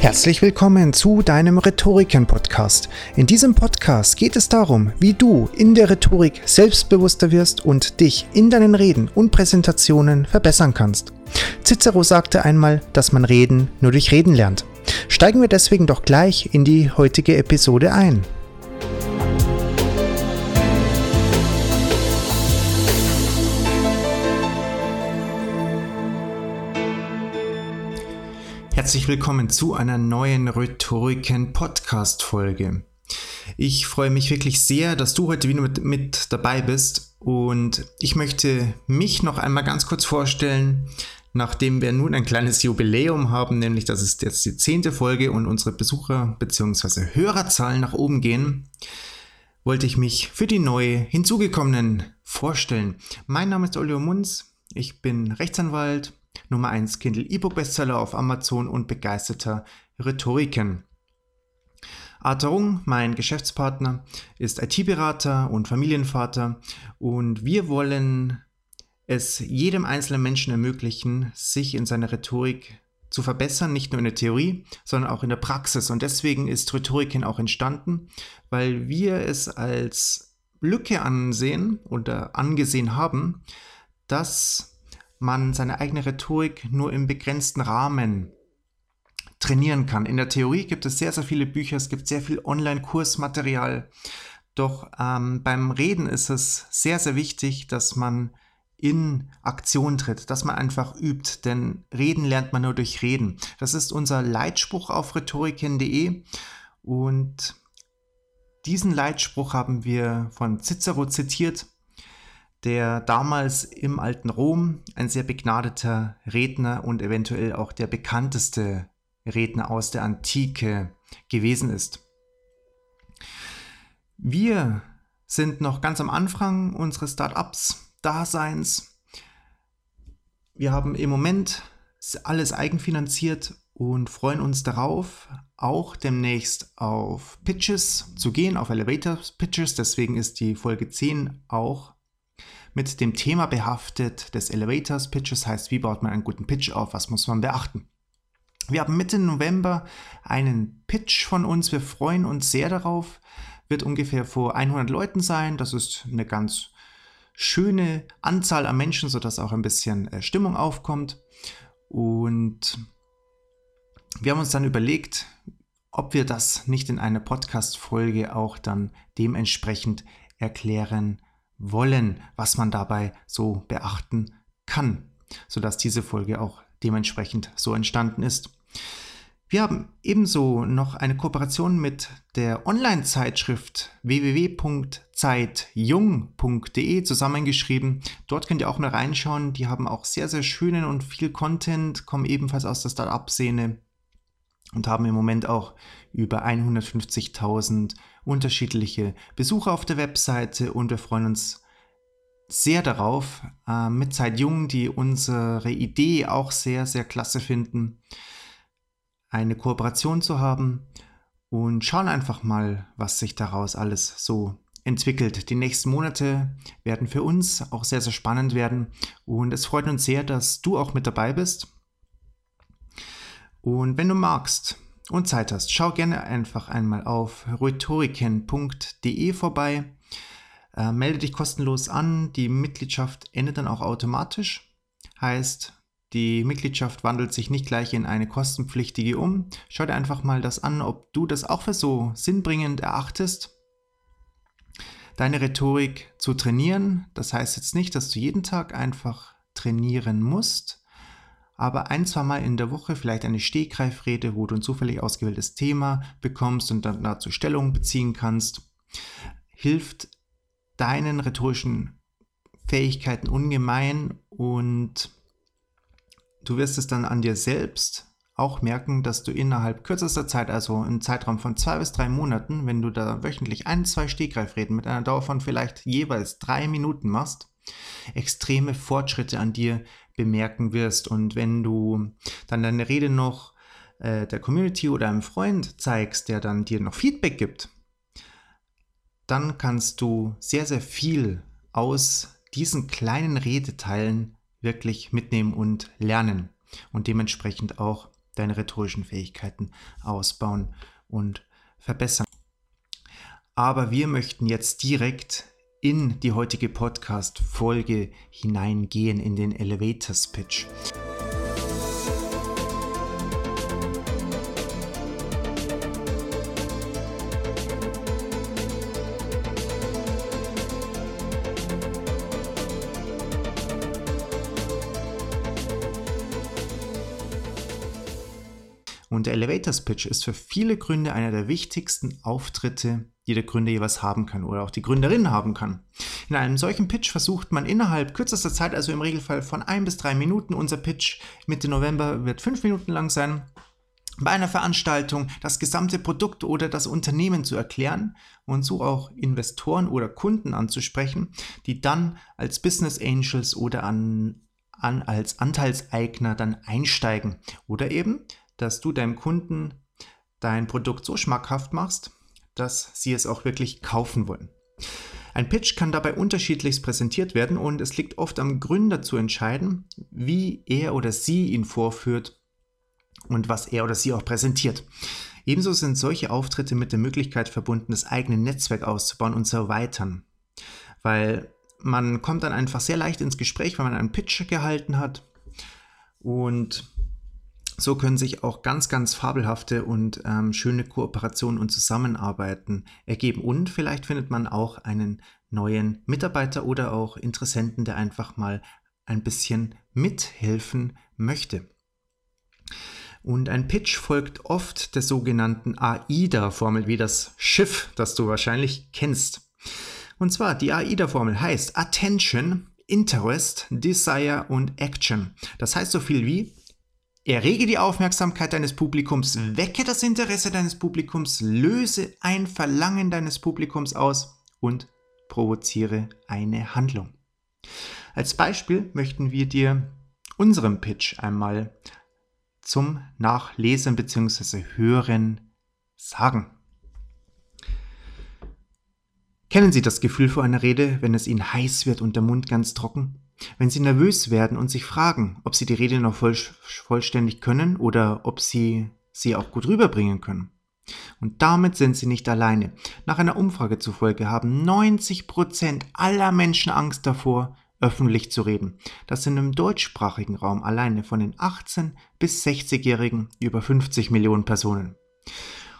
Herzlich willkommen zu deinem Rhetoriken-Podcast. In diesem Podcast geht es darum, wie du in der Rhetorik selbstbewusster wirst und dich in deinen Reden und Präsentationen verbessern kannst. Cicero sagte einmal, dass man Reden nur durch Reden lernt. Steigen wir deswegen doch gleich in die heutige Episode ein. Herzlich willkommen zu einer neuen Rhetoriken Podcast Folge. Ich freue mich wirklich sehr, dass du heute wieder mit, mit, dabei bist und ich möchte mich noch einmal ganz kurz vorstellen, nachdem wir nun ein kleines Jubiläum haben, nämlich das ist jetzt die zehnte Folge und unsere Besucher- bzw. Hörerzahlen nach oben gehen, wollte ich mich für die neu hinzugekommenen vorstellen. Mein Name ist Olio Munz, ich bin Rechtsanwalt, Nummer 1 Kindle E-Book Bestseller auf Amazon und begeisterter Rhetoriken. Arthur Rung, mein Geschäftspartner, ist IT-Berater und Familienvater und wir wollen es jedem einzelnen Menschen ermöglichen, sich in seiner Rhetorik zu verbessern, nicht nur in der Theorie, sondern auch in der Praxis. Und deswegen ist Rhetoriken auch entstanden, weil wir es als Lücke ansehen oder angesehen haben, dass man seine eigene Rhetorik nur im begrenzten Rahmen trainieren kann. In der Theorie gibt es sehr, sehr viele Bücher, es gibt sehr viel Online-Kursmaterial. Doch ähm, beim Reden ist es sehr, sehr wichtig, dass man in Aktion tritt, dass man einfach übt, denn Reden lernt man nur durch Reden. Das ist unser Leitspruch auf rhetoriken.de und diesen Leitspruch haben wir von Cicero zitiert der damals im alten Rom ein sehr begnadeter Redner und eventuell auch der bekannteste Redner aus der Antike gewesen ist. Wir sind noch ganz am Anfang unseres Startups-Daseins. Wir haben im Moment alles eigenfinanziert und freuen uns darauf, auch demnächst auf Pitches zu gehen, auf Elevator Pitches. Deswegen ist die Folge 10 auch mit dem Thema behaftet des Elevators Pitches, heißt, wie baut man einen guten Pitch auf, was muss man beachten. Wir haben Mitte November einen Pitch von uns, wir freuen uns sehr darauf, wird ungefähr vor 100 Leuten sein, das ist eine ganz schöne Anzahl an Menschen, sodass auch ein bisschen äh, Stimmung aufkommt. Und wir haben uns dann überlegt, ob wir das nicht in einer Podcast-Folge auch dann dementsprechend erklären wollen, was man dabei so beachten kann, sodass diese Folge auch dementsprechend so entstanden ist. Wir haben ebenso noch eine Kooperation mit der Online-Zeitschrift www.zeitjung.de zusammengeschrieben. Dort könnt ihr auch mal reinschauen. Die haben auch sehr, sehr schönen und viel Content, kommen ebenfalls aus der Startup-Szene und haben im Moment auch über 150.000 unterschiedliche Besucher auf der Webseite und wir freuen uns sehr darauf, äh, mit Zeit Jung, die unsere Idee auch sehr, sehr klasse finden, eine Kooperation zu haben und schauen einfach mal, was sich daraus alles so entwickelt. Die nächsten Monate werden für uns auch sehr, sehr spannend werden und es freut uns sehr, dass du auch mit dabei bist. Und wenn du magst und Zeit hast, schau gerne einfach einmal auf rhetoriken.de vorbei. Äh, melde dich kostenlos an. Die Mitgliedschaft endet dann auch automatisch. Heißt, die Mitgliedschaft wandelt sich nicht gleich in eine kostenpflichtige um. Schau dir einfach mal das an, ob du das auch für so sinnbringend erachtest. Deine Rhetorik zu trainieren. Das heißt jetzt nicht, dass du jeden Tag einfach trainieren musst, aber ein, zwei Mal in der Woche vielleicht eine Stegreifrede, wo du ein zufällig ausgewähltes Thema bekommst und dann dazu Stellung beziehen kannst, hilft deinen rhetorischen Fähigkeiten ungemein und du wirst es dann an dir selbst auch merken, dass du innerhalb kürzester Zeit, also im Zeitraum von zwei bis drei Monaten, wenn du da wöchentlich ein, zwei Stegreifreden mit einer Dauer von vielleicht jeweils drei Minuten machst, extreme Fortschritte an dir bemerken wirst. Und wenn du dann deine Rede noch äh, der Community oder einem Freund zeigst, der dann dir noch Feedback gibt, dann kannst du sehr, sehr viel aus diesen kleinen Redeteilen wirklich mitnehmen und lernen und dementsprechend auch deine rhetorischen Fähigkeiten ausbauen und verbessern. Aber wir möchten jetzt direkt in die heutige Podcast-Folge hineingehen, in den Elevators Pitch. Und der Elevators Pitch ist für viele Gründe einer der wichtigsten Auftritte, die der Gründer jeweils haben kann oder auch die Gründerin haben kann. In einem solchen Pitch versucht man innerhalb kürzester Zeit, also im Regelfall von ein bis drei Minuten, unser Pitch Mitte November wird fünf Minuten lang sein, bei einer Veranstaltung das gesamte Produkt oder das Unternehmen zu erklären und so auch Investoren oder Kunden anzusprechen, die dann als Business Angels oder an, an als Anteilseigner dann einsteigen oder eben dass du deinem Kunden dein Produkt so schmackhaft machst, dass sie es auch wirklich kaufen wollen. Ein Pitch kann dabei unterschiedlichst präsentiert werden und es liegt oft am Gründer zu entscheiden, wie er oder sie ihn vorführt und was er oder sie auch präsentiert. Ebenso sind solche Auftritte mit der Möglichkeit verbunden, das eigene Netzwerk auszubauen und zu erweitern. Weil man kommt dann einfach sehr leicht ins Gespräch, wenn man einen Pitch gehalten hat und so können sich auch ganz, ganz fabelhafte und ähm, schöne Kooperationen und Zusammenarbeiten ergeben. Und vielleicht findet man auch einen neuen Mitarbeiter oder auch Interessenten, der einfach mal ein bisschen mithelfen möchte. Und ein Pitch folgt oft der sogenannten AIDA-Formel, wie das Schiff, das du wahrscheinlich kennst. Und zwar die AIDA-Formel heißt Attention, Interest, Desire und Action. Das heißt so viel wie Errege die Aufmerksamkeit deines Publikums, wecke das Interesse deines Publikums, löse ein Verlangen deines Publikums aus und provoziere eine Handlung. Als Beispiel möchten wir dir unseren Pitch einmal zum Nachlesen bzw. Hören sagen. Kennen Sie das Gefühl vor einer Rede, wenn es Ihnen heiß wird und der Mund ganz trocken? Wenn Sie nervös werden und sich fragen, ob Sie die Rede noch voll, vollständig können oder ob Sie sie auch gut rüberbringen können. Und damit sind Sie nicht alleine. Nach einer Umfrage zufolge haben 90 Prozent aller Menschen Angst davor, öffentlich zu reden. Das sind im deutschsprachigen Raum alleine von den 18 bis 60-Jährigen über 50 Millionen Personen.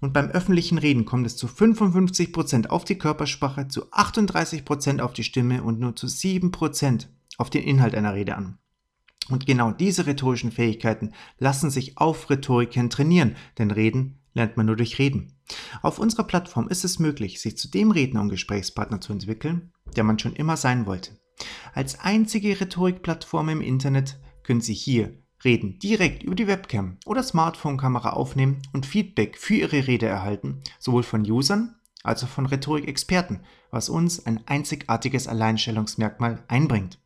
Und beim öffentlichen Reden kommt es zu 55% auf die Körpersprache, zu 38% auf die Stimme und nur zu 7% auf den Inhalt einer Rede an. Und genau diese rhetorischen Fähigkeiten lassen sich auf Rhetoriken trainieren, denn Reden lernt man nur durch Reden. Auf unserer Plattform ist es möglich, sich zu dem Redner und Gesprächspartner zu entwickeln, der man schon immer sein wollte. Als einzige Rhetorikplattform im Internet können Sie hier Reden direkt über die Webcam oder Smartphone-Kamera aufnehmen und Feedback für Ihre Rede erhalten, sowohl von Usern als auch von Rhetorikexperten, was uns ein einzigartiges Alleinstellungsmerkmal einbringt.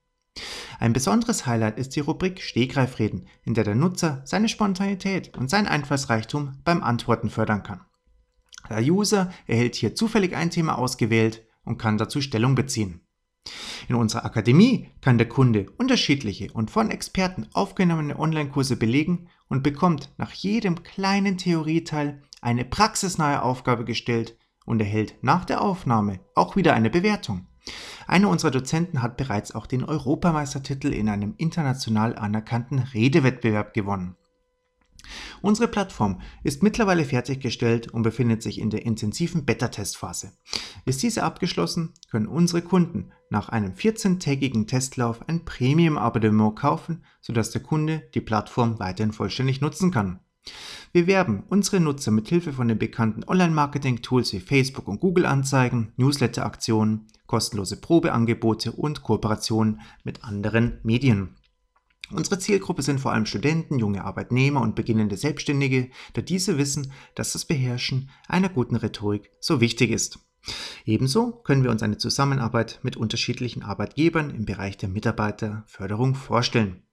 Ein besonderes Highlight ist die Rubrik Stegreifreden, in der der Nutzer seine Spontanität und sein Einfallsreichtum beim Antworten fördern kann. Der User erhält hier zufällig ein Thema ausgewählt und kann dazu Stellung beziehen. In unserer Akademie kann der Kunde unterschiedliche und von Experten aufgenommene Online-Kurse belegen und bekommt nach jedem kleinen Theorieteil eine praxisnahe Aufgabe gestellt und erhält nach der Aufnahme auch wieder eine Bewertung. Einer unserer Dozenten hat bereits auch den Europameistertitel in einem international anerkannten Redewettbewerb gewonnen. Unsere Plattform ist mittlerweile fertiggestellt und befindet sich in der intensiven Beta-Testphase. Ist diese abgeschlossen, können unsere Kunden nach einem 14-tägigen Testlauf ein Premium-Abonnement kaufen, sodass der Kunde die Plattform weiterhin vollständig nutzen kann. Wir werben unsere Nutzer mit Hilfe von den bekannten Online-Marketing-Tools wie Facebook und Google-Anzeigen, Newsletter-Aktionen, kostenlose Probeangebote und Kooperationen mit anderen Medien. Unsere Zielgruppe sind vor allem Studenten, junge Arbeitnehmer und beginnende Selbstständige, da diese wissen, dass das Beherrschen einer guten Rhetorik so wichtig ist. Ebenso können wir uns eine Zusammenarbeit mit unterschiedlichen Arbeitgebern im Bereich der Mitarbeiterförderung vorstellen.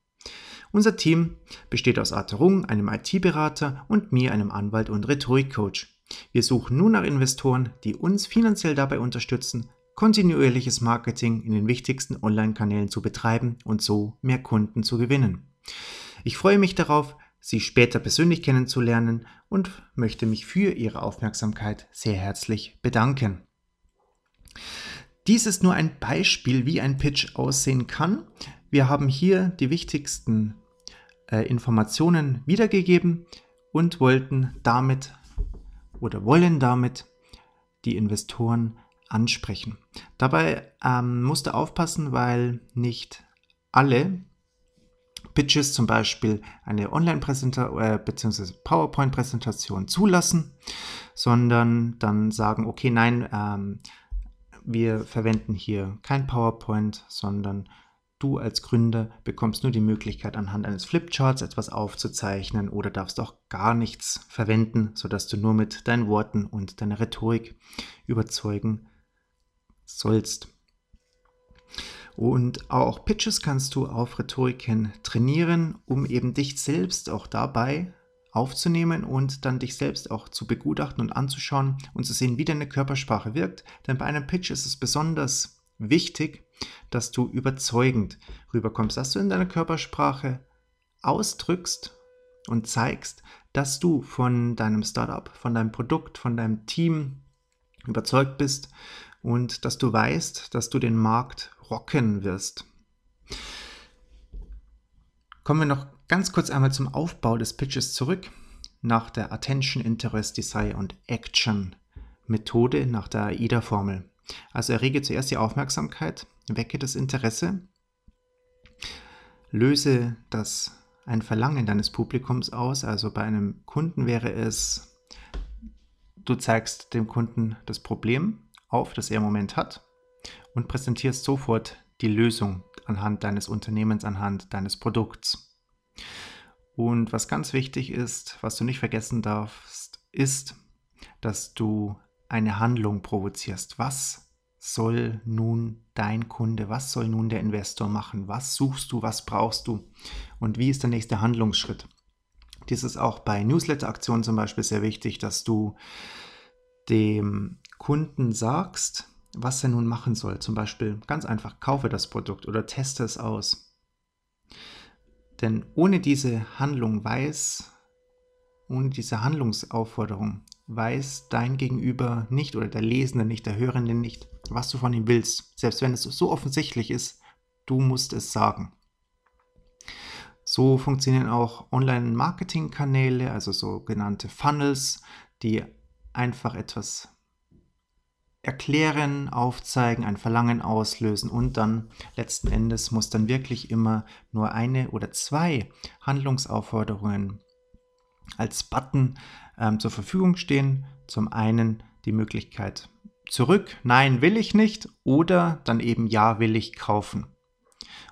Unser Team besteht aus Arthur Rung, einem IT-Berater und mir, einem Anwalt und Rhetorikcoach. Wir suchen nun nach Investoren, die uns finanziell dabei unterstützen, kontinuierliches Marketing in den wichtigsten Online-Kanälen zu betreiben und so mehr Kunden zu gewinnen. Ich freue mich darauf, Sie später persönlich kennenzulernen und möchte mich für Ihre Aufmerksamkeit sehr herzlich bedanken. Dies ist nur ein Beispiel, wie ein Pitch aussehen kann. Wir haben hier die wichtigsten äh, Informationen wiedergegeben und wollten damit oder wollen damit die Investoren ansprechen. Dabei ähm, musst du aufpassen, weil nicht alle Pitches zum Beispiel eine Online-Präsentation äh, bzw. PowerPoint-Präsentation zulassen, sondern dann sagen, okay, nein, ähm, wir verwenden hier kein PowerPoint, sondern Du als Gründer bekommst nur die Möglichkeit, anhand eines Flipcharts etwas aufzuzeichnen oder darfst auch gar nichts verwenden, sodass du nur mit deinen Worten und deiner Rhetorik überzeugen sollst. Und auch Pitches kannst du auf Rhetoriken trainieren, um eben dich selbst auch dabei aufzunehmen und dann dich selbst auch zu begutachten und anzuschauen und zu sehen, wie deine Körpersprache wirkt. Denn bei einem Pitch ist es besonders wichtig, dass du überzeugend rüberkommst, dass du in deiner Körpersprache ausdrückst und zeigst, dass du von deinem Startup, von deinem Produkt, von deinem Team überzeugt bist und dass du weißt, dass du den Markt rocken wirst. Kommen wir noch ganz kurz einmal zum Aufbau des Pitches zurück. Nach der Attention, Interest, Desire und Action Methode, nach der AIDA-Formel. Also errege zuerst die Aufmerksamkeit, wecke das Interesse, löse das ein Verlangen deines Publikums aus. Also bei einem Kunden wäre es, du zeigst dem Kunden das Problem auf, das er im Moment hat und präsentierst sofort die Lösung anhand deines Unternehmens, anhand deines Produkts. Und was ganz wichtig ist, was du nicht vergessen darfst, ist, dass du eine Handlung provozierst. Was soll nun dein Kunde, was soll nun der Investor machen? Was suchst du, was brauchst du? Und wie ist der nächste Handlungsschritt? Dies ist auch bei Newsletter-Aktionen zum Beispiel sehr wichtig, dass du dem Kunden sagst, was er nun machen soll. Zum Beispiel ganz einfach, kaufe das Produkt oder teste es aus. Denn ohne diese Handlung weiß, ohne diese Handlungsaufforderung weiß dein Gegenüber nicht oder der Lesende nicht, der Hörende nicht, was du von ihm willst. Selbst wenn es so offensichtlich ist, du musst es sagen. So funktionieren auch Online-Marketing-Kanäle, also sogenannte Funnels, die einfach etwas erklären, aufzeigen, ein Verlangen auslösen und dann letzten Endes muss dann wirklich immer nur eine oder zwei Handlungsaufforderungen als Button ähm, zur Verfügung stehen. Zum einen die Möglichkeit zurück, nein, will ich nicht oder dann eben ja, will ich kaufen.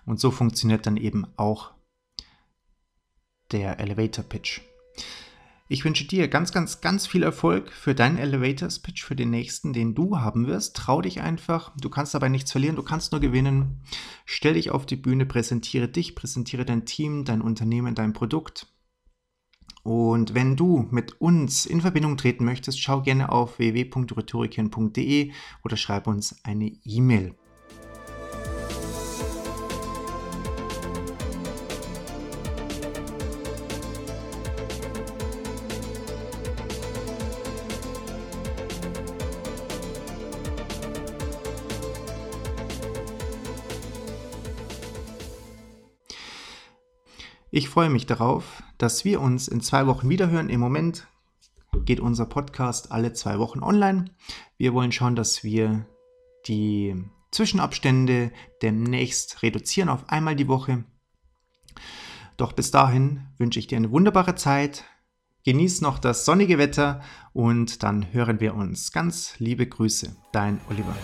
Und so funktioniert dann eben auch der Elevator Pitch. Ich wünsche dir ganz, ganz, ganz viel Erfolg für deinen Elevators Pitch, für den nächsten, den du haben wirst. Trau dich einfach. Du kannst dabei nichts verlieren, du kannst nur gewinnen. Stell dich auf die Bühne, präsentiere dich, präsentiere dein Team, dein Unternehmen, dein Produkt. Und wenn du mit uns in Verbindung treten möchtest, schau gerne auf www.rhetoriken.de oder schreib uns eine E-Mail. Ich freue mich darauf, dass wir uns in zwei Wochen wiederhören. Im Moment geht unser Podcast alle zwei Wochen online. Wir wollen schauen, dass wir die Zwischenabstände demnächst reduzieren auf einmal die Woche. Doch bis dahin wünsche ich dir eine wunderbare Zeit. Genieß noch das sonnige Wetter und dann hören wir uns. Ganz liebe Grüße, dein Oliver.